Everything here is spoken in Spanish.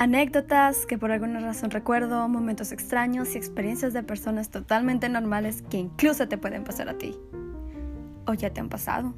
Anécdotas que por alguna razón recuerdo, momentos extraños y experiencias de personas totalmente normales que incluso te pueden pasar a ti. O ya te han pasado.